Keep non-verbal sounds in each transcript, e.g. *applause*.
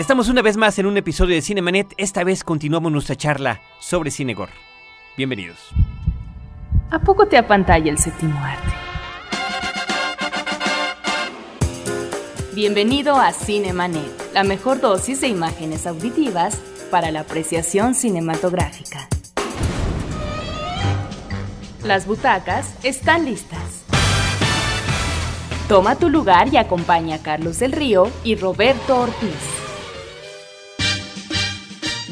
Estamos una vez más en un episodio de Cinemanet. Esta vez continuamos nuestra charla sobre Cinegor. Bienvenidos. ¿A poco te apantalla el séptimo arte? Bienvenido a Cinemanet, la mejor dosis de imágenes auditivas para la apreciación cinematográfica. Las butacas están listas. Toma tu lugar y acompaña a Carlos del Río y Roberto Ortiz.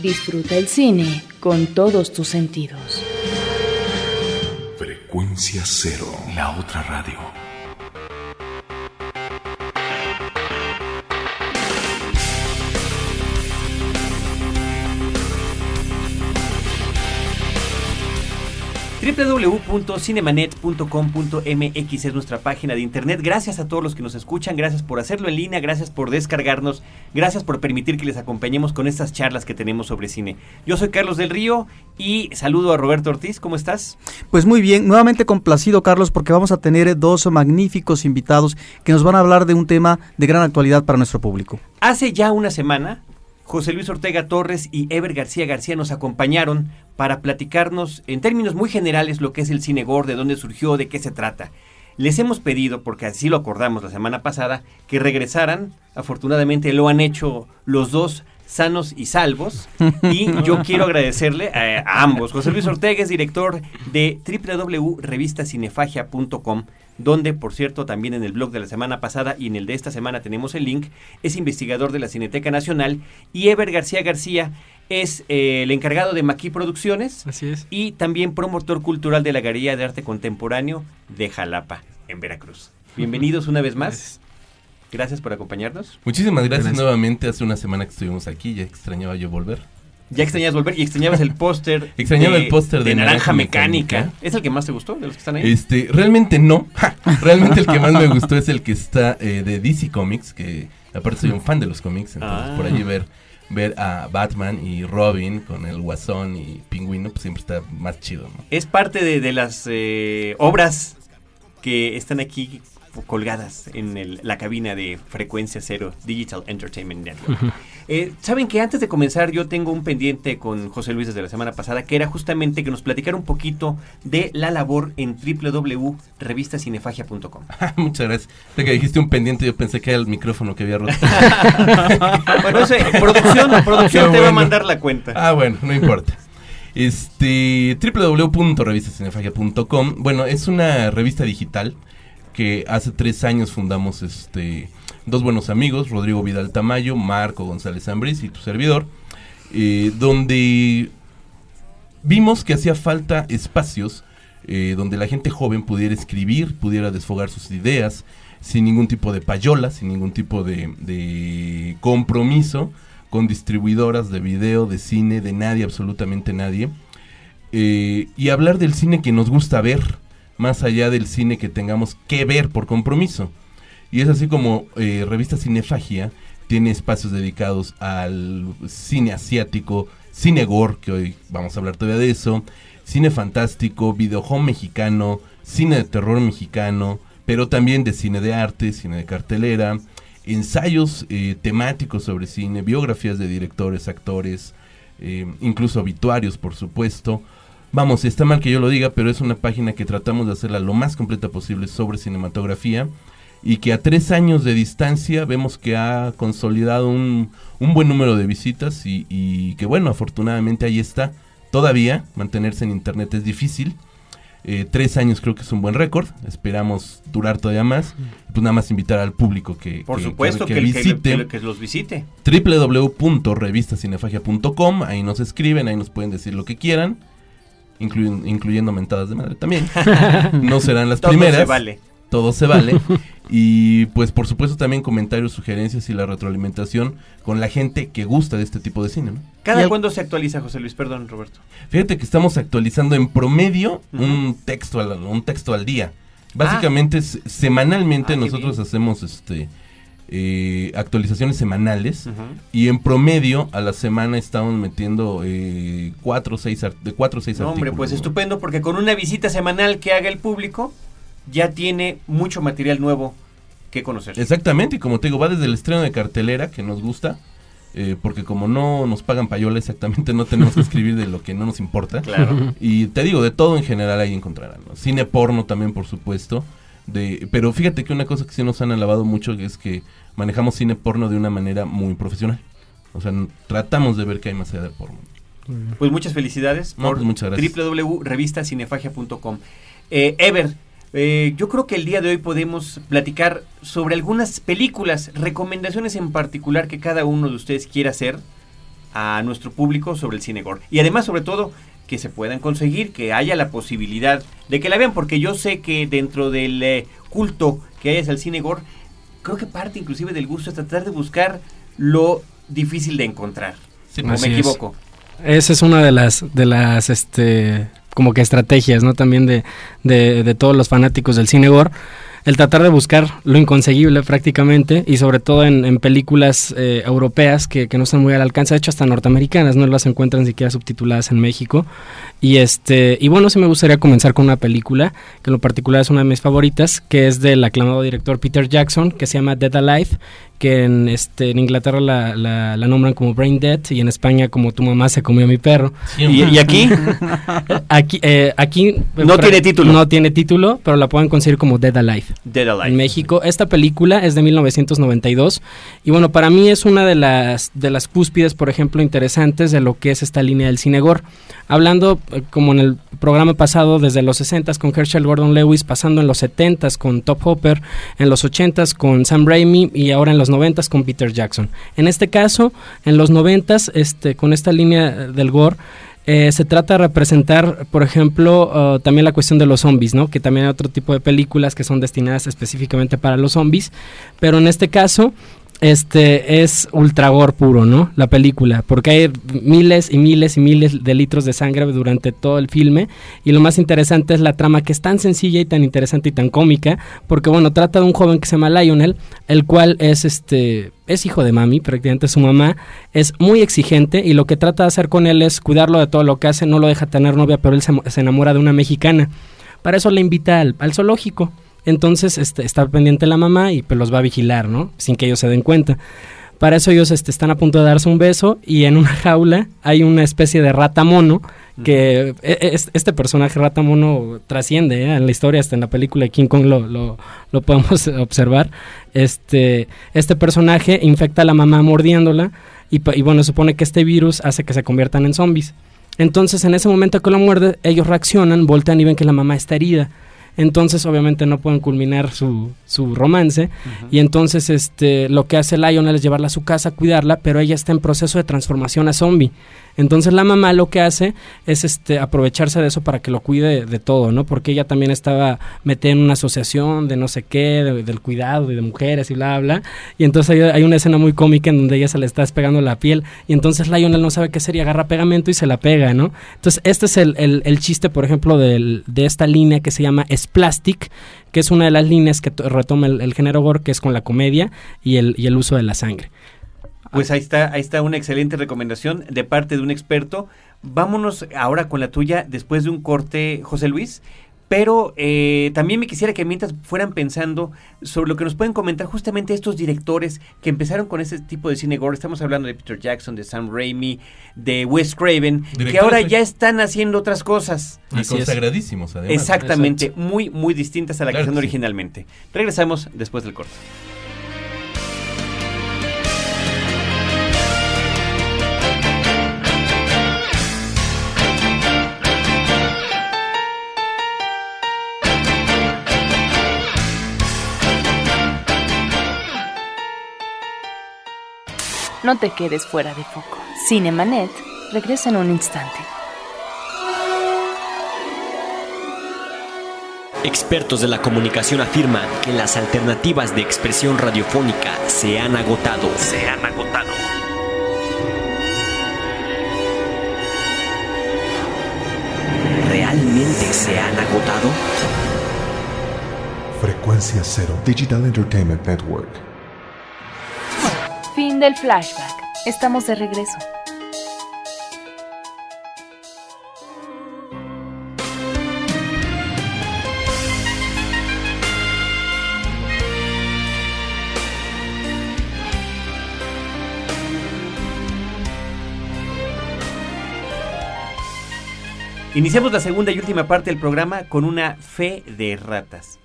Disfruta el cine con todos tus sentidos. Frecuencia cero, la otra radio. www.cinemanet.com.mx es nuestra página de internet. Gracias a todos los que nos escuchan, gracias por hacerlo en línea, gracias por descargarnos, gracias por permitir que les acompañemos con estas charlas que tenemos sobre cine. Yo soy Carlos del Río y saludo a Roberto Ortiz, ¿cómo estás? Pues muy bien, nuevamente complacido Carlos porque vamos a tener dos magníficos invitados que nos van a hablar de un tema de gran actualidad para nuestro público. Hace ya una semana José Luis Ortega Torres y Ever García García nos acompañaron para platicarnos en términos muy generales lo que es el cine gore, de dónde surgió, de qué se trata. Les hemos pedido, porque así lo acordamos la semana pasada, que regresaran. Afortunadamente lo han hecho los dos sanos y salvos. *laughs* Y yo quiero agradecerle a, a ambos. José Luis Ortega es director de www.revistacinefagia.com donde, por cierto, también en el blog de la semana pasada y en el de esta semana tenemos el link, es investigador de la Cineteca Nacional, y Ever García García es eh, el encargado de Maquis Producciones Así es. y también promotor cultural de la Galería de Arte Contemporáneo de Jalapa, en Veracruz. Bienvenidos una vez más. Gracias. Gracias por acompañarnos. Muchísimas gracias, Gracias. nuevamente. Hace una semana que estuvimos aquí, ya extrañaba yo volver. Ya extrañabas volver y extrañabas el póster. *laughs* Extrañaba el póster de Naranja Naranja Mecánica. Mecánica. ¿Es el que más te gustó de los que están ahí? Este, realmente no. realmente el que más me gustó es el que está eh, de DC Comics, que aparte soy un fan de los cómics, entonces Ah. por allí ver ver a Batman y Robin con el Guasón y Pingüino, pues siempre está más chido, ¿no? es parte de, de las eh, obras que están aquí colgadas en el- la cabina de Frecuencia Cero Digital Entertainment Network. Eh, Saben que antes de comenzar yo tengo un pendiente con José Luis desde la semana pasada que era justamente que nos platicara un poquito de la labor en www.revistacinefagia.com. *laughs* Muchas gracias. De que dijiste un pendiente, yo pensé que era el micrófono que había roto. *laughs* bueno, ese, producción, producción Qué te va a mandar la cuenta. Ah, bueno, no importa. Este, www.revistacinefagia.com, bueno, es una revista digital que hace tres años fundamos este, dos buenos amigos, Rodrigo Vidal Tamayo, Marco González Ambris y tu servidor, eh, donde vimos que hacía falta espacios eh, donde la gente joven pudiera escribir, pudiera desfogar sus ideas, sin ningún tipo de payola, sin ningún tipo de, de compromiso con distribuidoras de video, de cine, de nadie, absolutamente nadie. Eh, y hablar del cine que nos gusta ver, más allá del cine que tengamos que ver por compromiso. Y es así como eh, Revista Cinefagia tiene espacios dedicados al cine asiático, cine gore, que hoy vamos a hablar todavía de eso, cine fantástico, videojuego mexicano, cine de terror mexicano, pero también de cine de arte, cine de cartelera, ensayos eh, temáticos sobre cine, biografías de directores, actores, eh, incluso obituarios, por supuesto. Vamos, está mal que yo lo diga, pero es una página que tratamos de hacerla lo más completa posible sobre cinematografía y que a tres años de distancia vemos que ha consolidado un, un buen número de visitas y, y que bueno, afortunadamente ahí está. Todavía mantenerse en internet es difícil. Eh, tres años creo que es un buen récord. Esperamos durar todavía más. Pues nada más invitar al público que, Por que- supuesto que, que que- visite que los visite. www.revistacinefagia.com. Ahí nos escriben, ahí nos pueden decir lo que quieran, incluyen- incluyendo mentadas de madre también. *laughs* no serán las Todo primeras. se vale. Todo se vale. *laughs* y pues por supuesto también comentarios, sugerencias y la retroalimentación con la gente que gusta de este tipo de cine. ¿no? ¿Cada el- cuándo se actualiza, José Luis? Perdón, Roberto. Fíjate que estamos actualizando en promedio un texto al, un texto al día. Básicamente se- semanalmente Ah, nosotros hacemos este eh, actualizaciones semanales y en promedio a la semana estamos metiendo eh, cuatro o seis de cuatro o seis No, hombre, pues ¿no? estupendo, porque con una visita semanal que haga el público, ya tiene mucho material nuevo que conocer. Exactamente, y como te digo, va desde el estreno de cartelera que nos gusta eh, porque como no nos pagan payola exactamente, no tenemos que escribir de lo que no nos importa. Claro. Y te digo, de todo en general ahí encontrarán. ¿no? Cine porno también, por supuesto. De, pero fíjate que una cosa que sí nos han alabado mucho es que manejamos cine porno de una manera muy profesional. O sea, tratamos de ver que hay más allá del porno. Pues muchas felicidades No, pues muchas gracias. www.revistacinefagia.com. Eh, Ever, eh, yo creo que el día de hoy podemos platicar sobre algunas películas, recomendaciones en particular que cada uno de ustedes quiera hacer a nuestro público sobre el cine gore. Y además, sobre todo, que se puedan conseguir, que haya la posibilidad de que la vean, porque yo sé que dentro del eh, culto que hay hacia el cine gore, creo que parte inclusive del gusto es tratar de buscar lo difícil de encontrar. Sí, ¿O Así me es. equivoco? Esa es una de las, de las, este, como que estrategias, ¿no? También de, de, de todos los fanáticos del cine gore. El tratar de buscar lo inconseguible prácticamente y sobre todo en, en películas eh, europeas que, que no están muy al alcance, de hecho hasta norteamericanas, no las encuentran siquiera subtituladas en México. Y este y bueno, sí me gustaría comenzar con una película que en lo particular es una de mis favoritas, que es del aclamado director Peter Jackson, que se llama Dead Alive, que en este en Inglaterra la, la, la nombran como Brain Dead y en España como Tu mamá se comió a mi perro. ¿Y, aquí? *laughs* Aquí eh, aquí No tiene título. No tiene título, pero la pueden conseguir como Dead Alive Dead Alive. en México. Esta película es de 1992 y bueno, para mí es una de las de las cúspides, por ejemplo, interesantes de lo que es esta línea del cine gore. Hablando eh, como en el programa pasado desde los 60s con Herschel Gordon Lewis, pasando en los 70s con Top Hopper, en los 80s con Sam Raimi y ahora en los 90s con Peter Jackson. En este caso, en los 90s este con esta línea del gore eh, se trata de representar, por ejemplo, uh, también la cuestión de los zombies, ¿no? Que también hay otro tipo de películas que son destinadas específicamente para los zombies, pero en este caso, este es ultra gore puro, ¿no? La película, porque hay miles y miles y miles de litros de sangre durante todo el filme y lo más interesante es la trama que es tan sencilla y tan interesante y tan cómica, porque bueno, trata de un joven que se llama Lionel, el cual es este es hijo de mami, prácticamente su mamá, es muy exigente y lo que trata de hacer con él es cuidarlo de todo lo que hace, no lo deja tener novia, pero él se, se enamora de una mexicana. Para eso le invita al, al zoológico. Entonces este, está pendiente la mamá y pues los va a vigilar, ¿no? Sin que ellos se den cuenta. Para eso ellos este, están a punto de darse un beso y en una *laughs* jaula hay una especie de rata mono que e- es- este personaje rata mono trasciende ¿eh? en la historia, hasta en la película de King Kong lo, lo, *laughs* podemos observar. Este, este personaje infecta a la mamá mordiéndola y, y bueno, supone que este virus hace que se conviertan en zombies. Entonces en ese momento que lo muerde, ellos reaccionan, voltean y ven que la mamá está herida. Entonces obviamente no pueden culminar su, su romance y entonces este lo que hace Lionel es llevarla a su casa, cuidarla, pero ella está en proceso de transformación a zombie. Entonces la mamá lo que hace es este aprovecharse de eso para que lo cuide de, todo, ¿no? Porque ella también estaba metida en una asociación de no sé qué, de- del cuidado y de mujeres y bla, bla. Y entonces hay, una escena muy cómica en donde ella se le está despegando la piel y entonces Lionel no sabe qué hacer y agarra pegamento y se la pega, ¿no? Entonces este es el, chiste, por ejemplo, de esta línea que se llama Splastic, que es una de las líneas que to- retoma el, género gore, que es con la comedia y el uso de la sangre. Pues ahí está, ahí está una excelente recomendación de parte de un experto. Vámonos ahora con la tuya después de un corte, José Luis. Pero eh, también me quisiera que mientras fueran pensando sobre lo que nos pueden comentar justamente estos directores que empezaron con este tipo de cine gore. Estamos hablando de Peter Jackson, de Sam Raimi, de Wes Craven, que ahora ya están haciendo otras cosas. Y Así es. consagradísimos, además. Exactamente, muy, muy distintas a la que Claro son que originalmente. Regresamos después del corte. No te quedes fuera de foco. Cinemanet regresa en un instante. Expertos de la comunicación afirman que las alternativas de expresión radiofónica se han agotado. Se han agotado. ¿Realmente se han agotado? Frecuencia Cero Digital Entertainment Network. Del flashback. Estamos de regreso. Iniciamos la segunda y última parte del programa con una fe de ratas.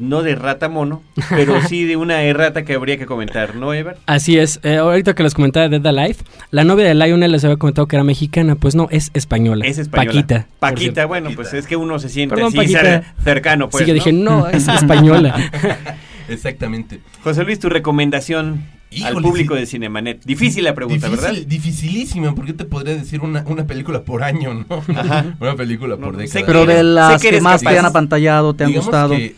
No de rata mono, pero sí de una errata que habría que comentar, ¿no, Ever? Así es, eh, ahorita que les comentaba de Dead Alive, la novia de Lionel les había comentado que era mexicana, pues no, es española. Es española. Paquita. Paquita, bueno, pues es que uno se siente Perdón, así cercano, pues. sí, yo ¿no? dije, no, es española. *laughs* Exactamente. José Luis, tu recomendación al Híjole, público sí. de Cinemanet. Difícil la pregunta, Difícil, ¿verdad? Dificilísima, porque te podría decir una, una película por año, ¿no? Ajá. *laughs* una película por década. sé Pero de las sé que más te han apantallado, te han Digamos gustado. que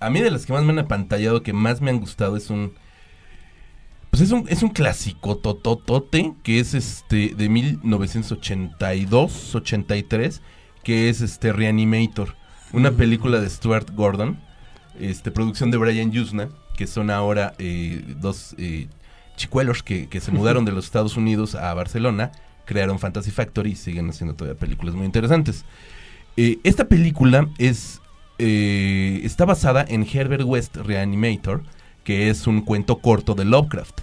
a mí de las que más me han apantallado, que más me han gustado, es un... Pues es un, es un clásico tototote que es este de 1982, 83, que es este Reanimator, una película de Stuart Gordon, este producción de Brian Yuzna, que son ahora eh, dos eh, chicuelos que, que se mudaron de los *laughs* Estados Unidos a Barcelona, crearon Fantasy Factory y siguen haciendo todavía películas muy interesantes. Eh, esta película es eh, está basada en Herbert West Reanimator, que es un cuento corto de Lovecraft.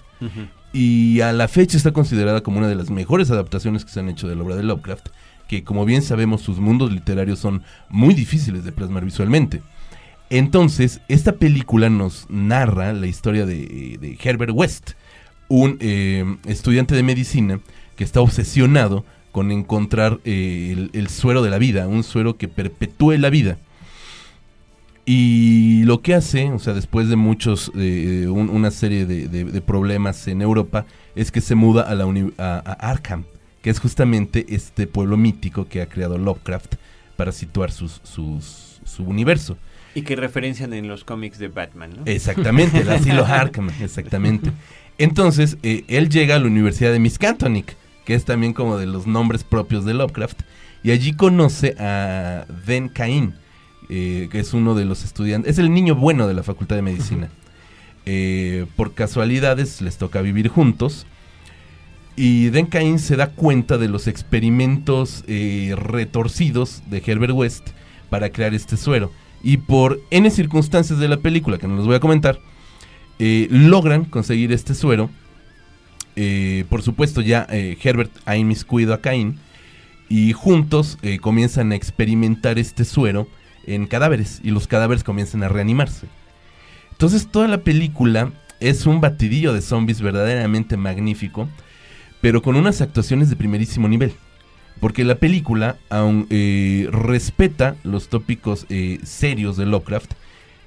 Y a la fecha está considerada como una de las mejores adaptaciones que se han hecho de la obra de Lovecraft, que como bien sabemos sus mundos literarios son muy difíciles de plasmar visualmente. Entonces, esta película nos narra la historia de, de Herbert West, un eh, estudiante de medicina que está obsesionado con encontrar eh, el, el suero de la vida, un suero que perpetúe la vida. Y lo que hace, o sea, después de muchos, eh, un- una serie de, de- de problemas en Europa, es que se muda a, la uni- a, a Arkham, que es justamente este pueblo mítico que ha creado Lovecraft para situar sus, sus- su universo. Y que referencian en los cómics de Batman, ¿no? Exactamente, el asilo *laughs* Arkham, exactamente. Entonces, eh, él llega a la Universidad de Miskatonic, que es también como de los nombres propios de Lovecraft, y allí conoce a Ben Cain, eh, que es uno de los estudiantes, es el niño bueno de la Facultad de Medicina. Eh, por casualidades les toca vivir juntos. Y Den Cain se da cuenta de los experimentos eh, retorcidos de Herbert West para crear este suero. Y por N circunstancias de la película, que no los voy a comentar, logran conseguir este suero. Por supuesto, ya Herbert ha inmiscuido a Cain. Y juntos comienzan a experimentar este suero en cadáveres. Y los cadáveres comienzan a reanimarse. Entonces, toda la película es un batidillo de zombies verdaderamente magnífico. Pero con unas actuaciones de primerísimo nivel. Porque la película, aun eh, respeta los tópicos eh, serios de Lovecraft,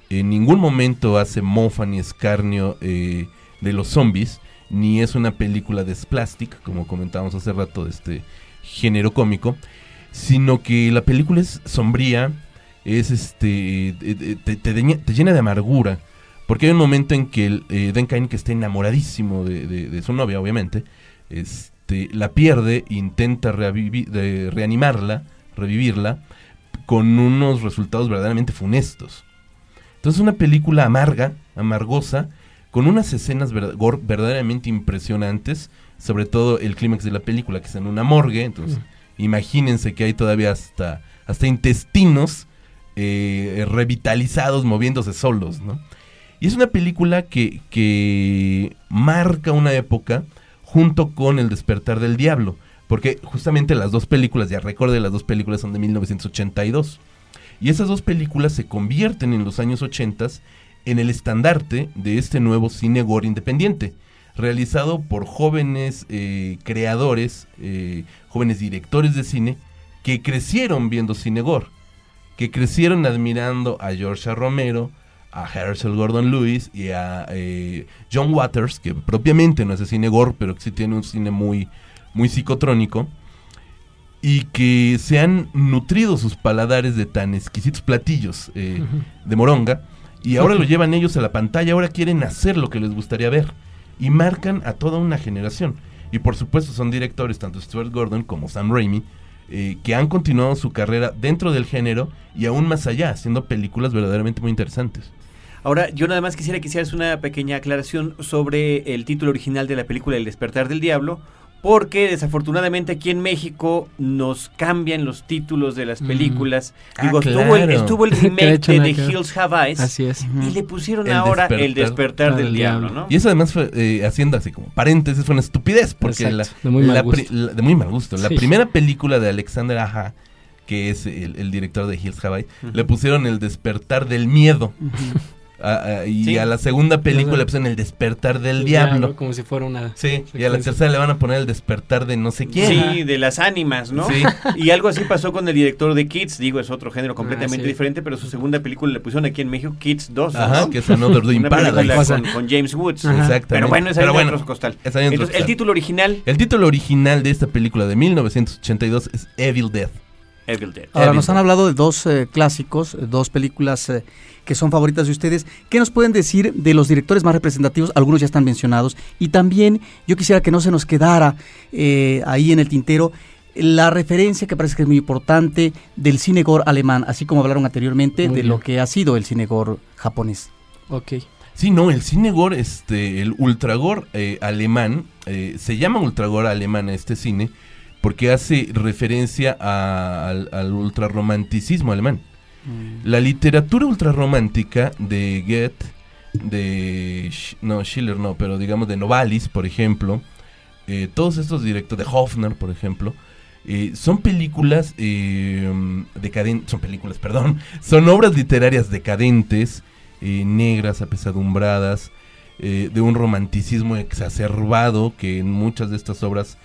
en ningún momento hace mofa ni escarnio eh, de los zombies, ni es una película de splastic, como comentábamos hace rato, de este género cómico, sino que la película es sombría, es este, eh, eh, te, te llena de amargura, porque hay un momento en que el, eh, Dan Cain, que está enamoradísimo de, de- de su novia, obviamente, este, la pierde, intenta de reanimarla, revivirla, con unos resultados verdaderamente funestos. Entonces una película amarga, amargosa, con unas escenas verdaderamente impresionantes, sobre todo el clímax de la película, que es en una morgue, entonces imagínense que hay todavía hasta, hasta intestinos eh, revitalizados moviéndose solos, ¿no? Y es una película que, que marca una época junto con El despertar del diablo, porque justamente las dos películas, ya recuerde, las dos películas son de 1982. Y esas dos películas se convierten en los años 80 en el estandarte de este nuevo cine gore independiente, realizado por jóvenes eh, creadores, eh, jóvenes directores de cine, que crecieron viendo cine gore, que crecieron admirando a George A. Romero, a Herschel Gordon Lewis y a eh, John Waters, que propiamente no hace cine gore, pero que sí tiene un cine muy, muy psicotrónico y que se han nutrido sus paladares de tan exquisitos platillos eh, de moronga y ahora lo *laughs* llevan ellos a la pantalla, ahora quieren hacer lo que les gustaría ver y marcan a toda una generación. Y por supuesto son directores, tanto Stuart Gordon como Sam Raimi, eh, que han continuado su carrera dentro del género y aún más allá, haciendo películas verdaderamente muy interesantes. Ahora, yo nada más quisiera que hicieras una pequeña aclaración sobre el título original de la película El despertar del diablo, porque desafortunadamente aquí en México nos cambian los títulos de las Mm. películas. Ah, Digo, estuvo, el, estuvo *laughs* remake de The. Hills Have Eyes Así es. y le pusieron El ahora despertar El despertar del del diablo. ¿no? Y eso además fue eh, haciendo así como paréntesis, fue una estupidez, porque Exacto, la, de muy mal la la- de muy mal gusto. La primera película de Alexander Aja, que es el, el director de Hills Have Eyes, le pusieron el despertar del miedo. A- a- y Sí. a la segunda película le pusieron el despertar del El diablo. Como si fuera una... Sí, y a la tercera le van a poner el despertar de no sé quién. Sí, de las ánimas, ¿no? Sí. *laughs* Y algo así pasó con el director de Kids, digo, es otro género completamente Ah, sí. diferente, pero su segunda película le pusieron aquí en México Kids 2, Ajá, ¿no? que es Another película Paradise. con, con James Woods. Exactamente. Pero bueno, Pero es bueno, otro costal. esa hay otro Entonces, el costal. título original, El título original de esta película de 1982 es Evil Death. Evil Dead. Ahora, Evil nos han hablado de dos eh, clásicos, eh, dos películas eh, que son favoritas de ustedes. ¿Qué nos pueden decir de los directores más representativos? Algunos ya están mencionados. Y también yo quisiera que no se nos quedara eh, ahí en el tintero la referencia que parece que es muy importante del cine gore alemán, así como hablaron anteriormente Muy de bien. lo que ha sido el cine gore japonés. Ok. Sí, no, el cine gore, este, el ultragore eh, alemán, eh, se llama ultragore alemán este cine porque hace referencia a- al, al ultrarromanticismo alemán. La literatura ultrarromántica de Goethe, de... No, Schiller no, pero digamos de Novalis, por ejemplo, eh, todos estos directos, de Hofner, por ejemplo, eh, son películas eh, decadentes, son películas, perdón, *laughs* son obras literarias decadentes, negras, apesadumbradas, de un romanticismo exacerbado que en muchas de estas obras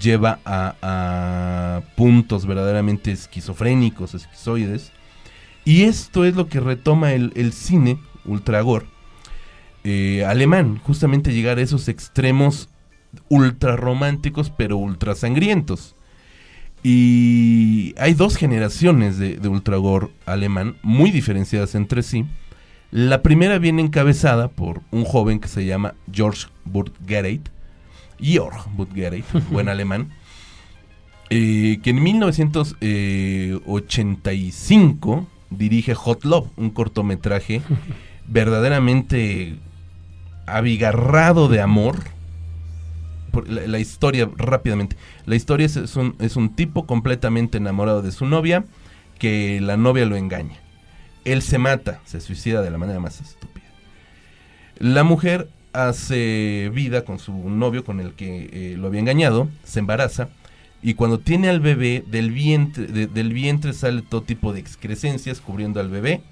lleva a, puntos verdaderamente esquizofrénicos, esquizoides. Y esto es lo que retoma el, el cine ultragor eh, alemán, justamente llegar a esos extremos ultra románticos pero ultra sangrientos. Y hay dos generaciones de, de ultragor alemán muy diferenciadas entre sí. La primera viene encabezada por un joven que se llama George Burgereit, Georg Burgereit, buen *laughs* alemán, eh, que en 1985 dirige Hot Love, un cortometraje *laughs* verdaderamente abigarrado de amor. Por la, la historia, rápidamente, la historia es, es un, es un tipo completamente enamorado de su novia, que la novia lo engaña. Él se mata, se suicida de la manera más estúpida. La mujer hace vida con su novio con el que eh, lo había engañado, se embaraza y cuando tiene al bebé del vientre, de- del vientre sale todo tipo de excrescencias cubriendo al bebé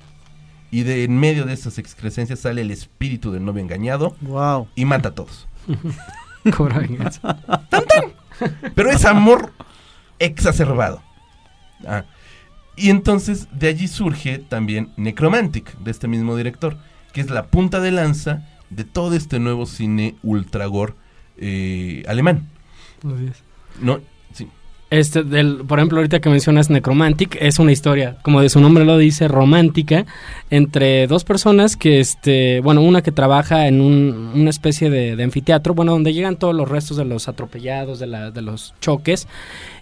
y de en medio de esas excrescencias sale el espíritu del novio engañado Wow. y mata a todos. *laughs* Cobra venganza. Pero es amor exacerbado. Ah, Y entonces de allí surge también Necromantic, de este mismo director, que es la punta de lanza de todo este nuevo cine ultragor eh, alemán. No, sí. Este, del, por ejemplo, ahorita que mencionas Necromantic, es una historia, como de su nombre lo dice, romántica, entre dos personas que, este, bueno, una que trabaja en un- una especie de, de anfiteatro, bueno, donde llegan todos los restos de los atropellados, de, la, de los choques,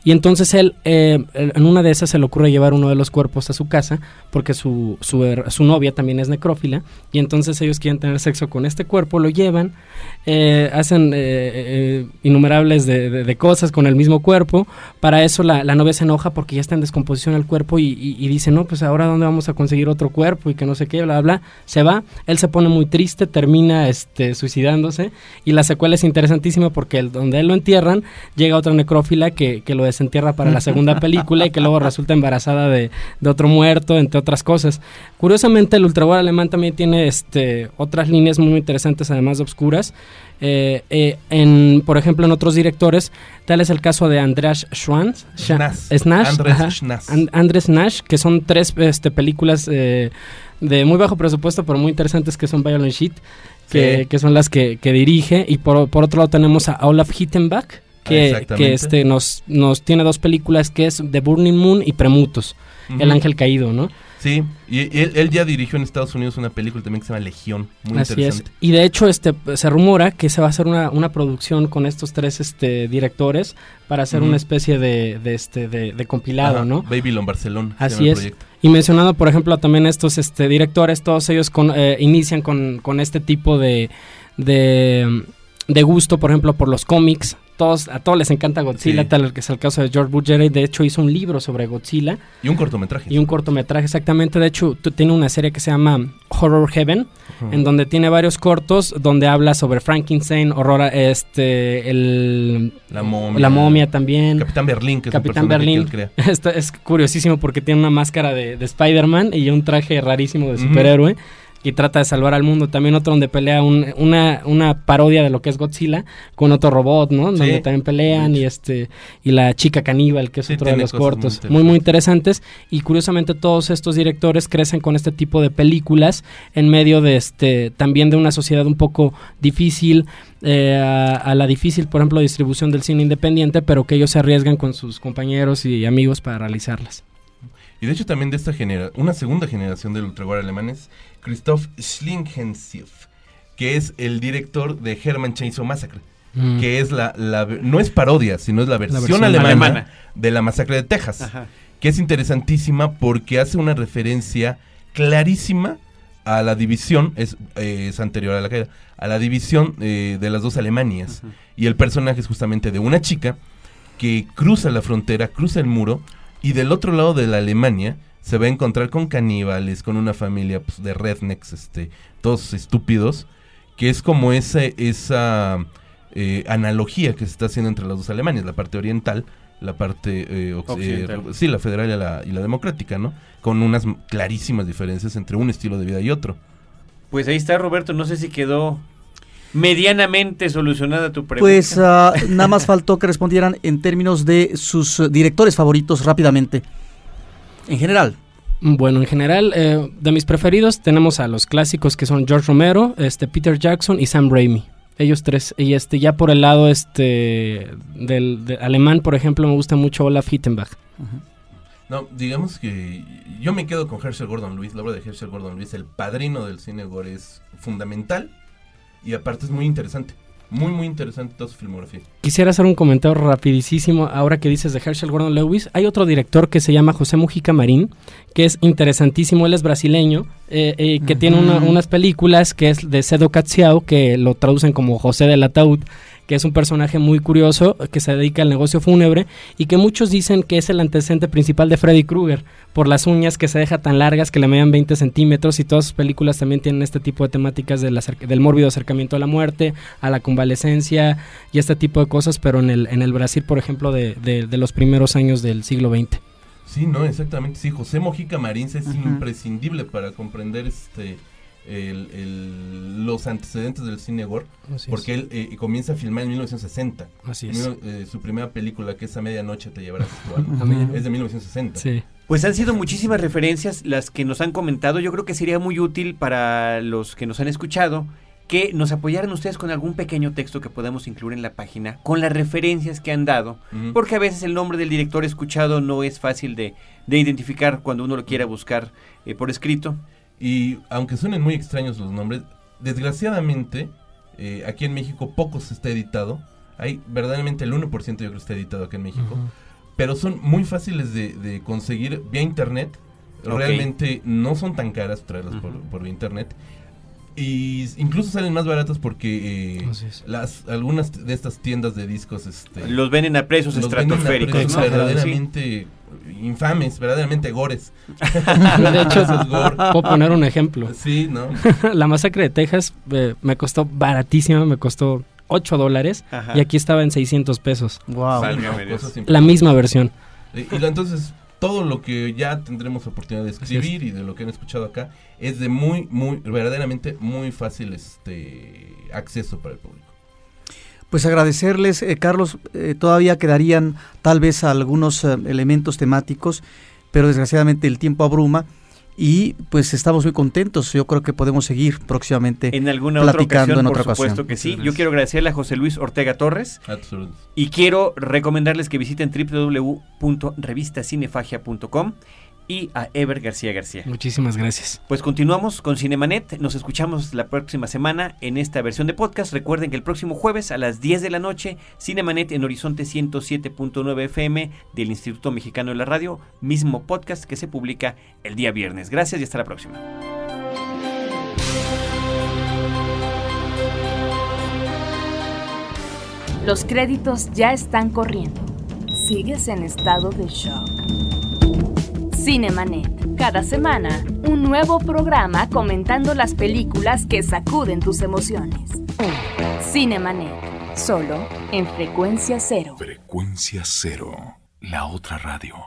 y entonces él, eh, en una de esas se le ocurre llevar uno de los cuerpos a su casa, porque su, su, su novia también es necrófila, y entonces ellos quieren tener sexo con este cuerpo, lo llevan, eh, hacen eh, eh, innumerables de, de- cosas con el mismo cuerpo. Para eso la, la novia se enoja porque ya está en descomposición el cuerpo y, y- dice, no, pues ahora dónde vamos a conseguir otro cuerpo y que no sé qué, bla, bla. Se va, él se pone muy triste, termina este, suicidándose y la secuela es interesantísima porque donde él lo entierran llega otra necrófila que, que lo desentierra para la segunda *laughs* película y que luego resulta embarazada de, de otro muerto, entre otras cosas. Curiosamente, el ultrawar alemán también tiene este, otras líneas muy interesantes, además de obscuras. Eh, eh, en, por ejemplo, en otros directores, tal es el caso de Andreas Schwanz, Andrés Andrés Nash, que son tres este, películas eh, de muy bajo presupuesto, pero muy interesantes, que son Violent Sheet, que, Sí. que son las que, que dirige. Y por, por otro lado tenemos a Olaf Hittenbach, que, este, nos, nos tiene dos películas, que es The Burning Moon y Premutos, El. Ángel Caído, ¿no? Sí, y él, él ya dirigió en Estados Unidos una película también que se llama Legión, muy Así es. interesante. Y de hecho, este se rumora que se va a hacer una, una producción con estos tres este, directores para hacer una especie de, de, este, de, de compilado, Ajá, ¿no? Babylon Barcelona. Así el es. Y mencionando, por ejemplo, también estos este, directores, todos ellos con, eh, inician con, con este tipo de, de, de gusto, por ejemplo, por los cómics. Todos, a todos les encanta Godzilla, Sí. tal que es el caso de George Bush. De hecho, hizo un libro sobre Godzilla Y un cortometraje. y un cortometraje, exactamente. De hecho, tiene una serie que se llama Horror Heaven, en donde tiene varios cortos donde habla sobre Frankenstein, horror, este, el, La momia. la momia también. Capitán Berlín, que Capitán es el personaje Berlín. que él crea. *laughs* Esto es curiosísimo porque tiene una máscara de, de Spider-Man y un traje rarísimo de superhéroe. Y trata de salvar al mundo. También otro donde pelea un- una, una parodia de lo que es Godzilla con otro robot, ¿no? Sí. Donde también pelean y este y la chica caníbal, que es Sí, otro de los muy cortos. Muy, muy interesantes. Y curiosamente todos estos directores crecen con este tipo de películas en medio de este también de una sociedad un poco difícil, eh, a, a la difícil, por ejemplo, distribución del cine independiente, pero que ellos se arriesgan con sus compañeros y amigos para realizarlas. Y de hecho también de esta generación, una segunda generación del ultragore alemán es Christoph Schlingensief, que es el director de Hermann Chainsaw Massacre, Mm. que es la, la- no es parodia, sino es la versión, versión alemana, alemana. de la masacre de Texas, Ajá. que es interesantísima porque hace una referencia clarísima a la división, es, eh, es anterior a la caída, a la división eh, de las dos Alemanias. Y el personaje es justamente de una chica que cruza la frontera, cruza el muro, y del otro lado de la Alemania se va a encontrar con caníbales, con una familia pues, de rednecks, este, todos estúpidos, que es como ese, esa eh, analogía que se está haciendo entre las dos Alemanias, la parte oriental, la parte eh, ox- Occidental. eh, sí, la federal y la, y la democrática, ¿no? Con unas clarísimas diferencias entre un estilo de vida y otro. Pues ahí está, Roberto. No sé si quedó medianamente solucionada tu pregunta. Pues ah, nada más faltó que respondieran en términos de sus eh, directores favoritos rápidamente. En general. Bueno, en general, eh, de mis preferidos tenemos a los clásicos que son George Romero, este Peter Jackson y Sam Raimi. Ellos tres. Y este ya por el lado este del, de- alemán, por ejemplo, me gusta mucho Olaf Hittenbach. No, digamos que yo me quedo con Herschel Gordon Lewis, la obra de Herschel Gordon Lewis, el padrino del cine gore es fundamental y aparte es muy interesante, muy muy interesante toda su filmografía. Quisiera hacer un comentario rapidísimo ahora que dices de Herschel Gordon Lewis. Hay otro director que se llama José Mujica Marín, que es interesantísimo. Él es brasileño, eh, eh, que tiene una- unas películas que es de Cedo Catziao, que lo traducen como José del Ataúd, que es un personaje muy curioso, que se dedica al negocio fúnebre y que muchos dicen que es el antecedente principal de Freddy Krueger, por las uñas que se deja tan largas que le medían 20 centímetros y todas sus películas también tienen este tipo de temáticas del, del mórbido acercamiento a la muerte, a la convalecencia y este tipo de cosas, pero en el, en el Brasil, por ejemplo, de, de- de los primeros años del siglo XX. Sí, no, exactamente, sí, José Mojica Marins es imprescindible para comprender este el- el- los antecedentes del cine gore, porque él eh, comienza a filmar en 1960. Así es. Eh, su primera película, que es A Medianoche te llevarás tu alma, es de 1960. Sí. Pues han sido muchísimas referencias las que nos han comentado. Yo creo que sería muy útil para los que nos han escuchado que nos apoyaran ustedes con algún pequeño texto que podamos incluir en la página, con las referencias que han dado, porque a veces el nombre del director escuchado no es fácil de, de identificar cuando uno lo quiera buscar eh, por escrito. Y aunque suenen muy extraños los nombres, desgraciadamente, eh, aquí en México poco se está editado. Hay verdaderamente el 1% yo creo que está editado aquí en México. Pero son muy fáciles de, de conseguir vía internet. Realmente no son tan caras traerlas por, por vía internet. Y incluso salen más baratas porque eh, las algunas de estas tiendas de discos este, Los venden a precios los venden a estratosféricos. precios ¿no? verdaderamente infames, verdaderamente gores. *laughs* De hecho, *laughs* gore. puedo poner un ejemplo. Sí, ¿no? *laughs* la masacre de Texas eh, me costó baratísima, me costó 8 dólares Ajá. y aquí estaba en 600 pesos. Wow. La misma versión. Y, entonces, todo lo que ya tendremos oportunidad de escribir y de lo que han escuchado acá es de muy, muy, verdaderamente muy fácil este acceso para el público. Pues agradecerles, eh, Carlos, eh, todavía quedarían tal vez algunos eh, elementos temáticos, pero desgraciadamente el tiempo abruma y pues estamos muy contentos. Yo creo que podemos seguir próximamente. En alguna otra ocasión, en por supuesto ocasión. que sí. Yo quiero agradecerle a José Luis Ortega Torres A tus órdenes. y quiero recomendarles que visiten www.revistacinefagia.com y a Ever García García. Muchísimas gracias. Pues continuamos con Cinemanet. Nos escuchamos la próxima semana en esta versión de podcast. Recuerden que el próximo jueves a las 10 de la noche, Cinemanet en Horizonte 107.9 FM del Instituto Mexicano de la Radio, mismo podcast que se publica el día viernes. Gracias y hasta la próxima. Los créditos ya están corriendo. Sigues en estado de shock. Cinemanet. Cada semana, un nuevo programa comentando las películas que sacuden tus emociones. Cinemanet. Solo en frecuencia cero. Frecuencia cero. La otra radio.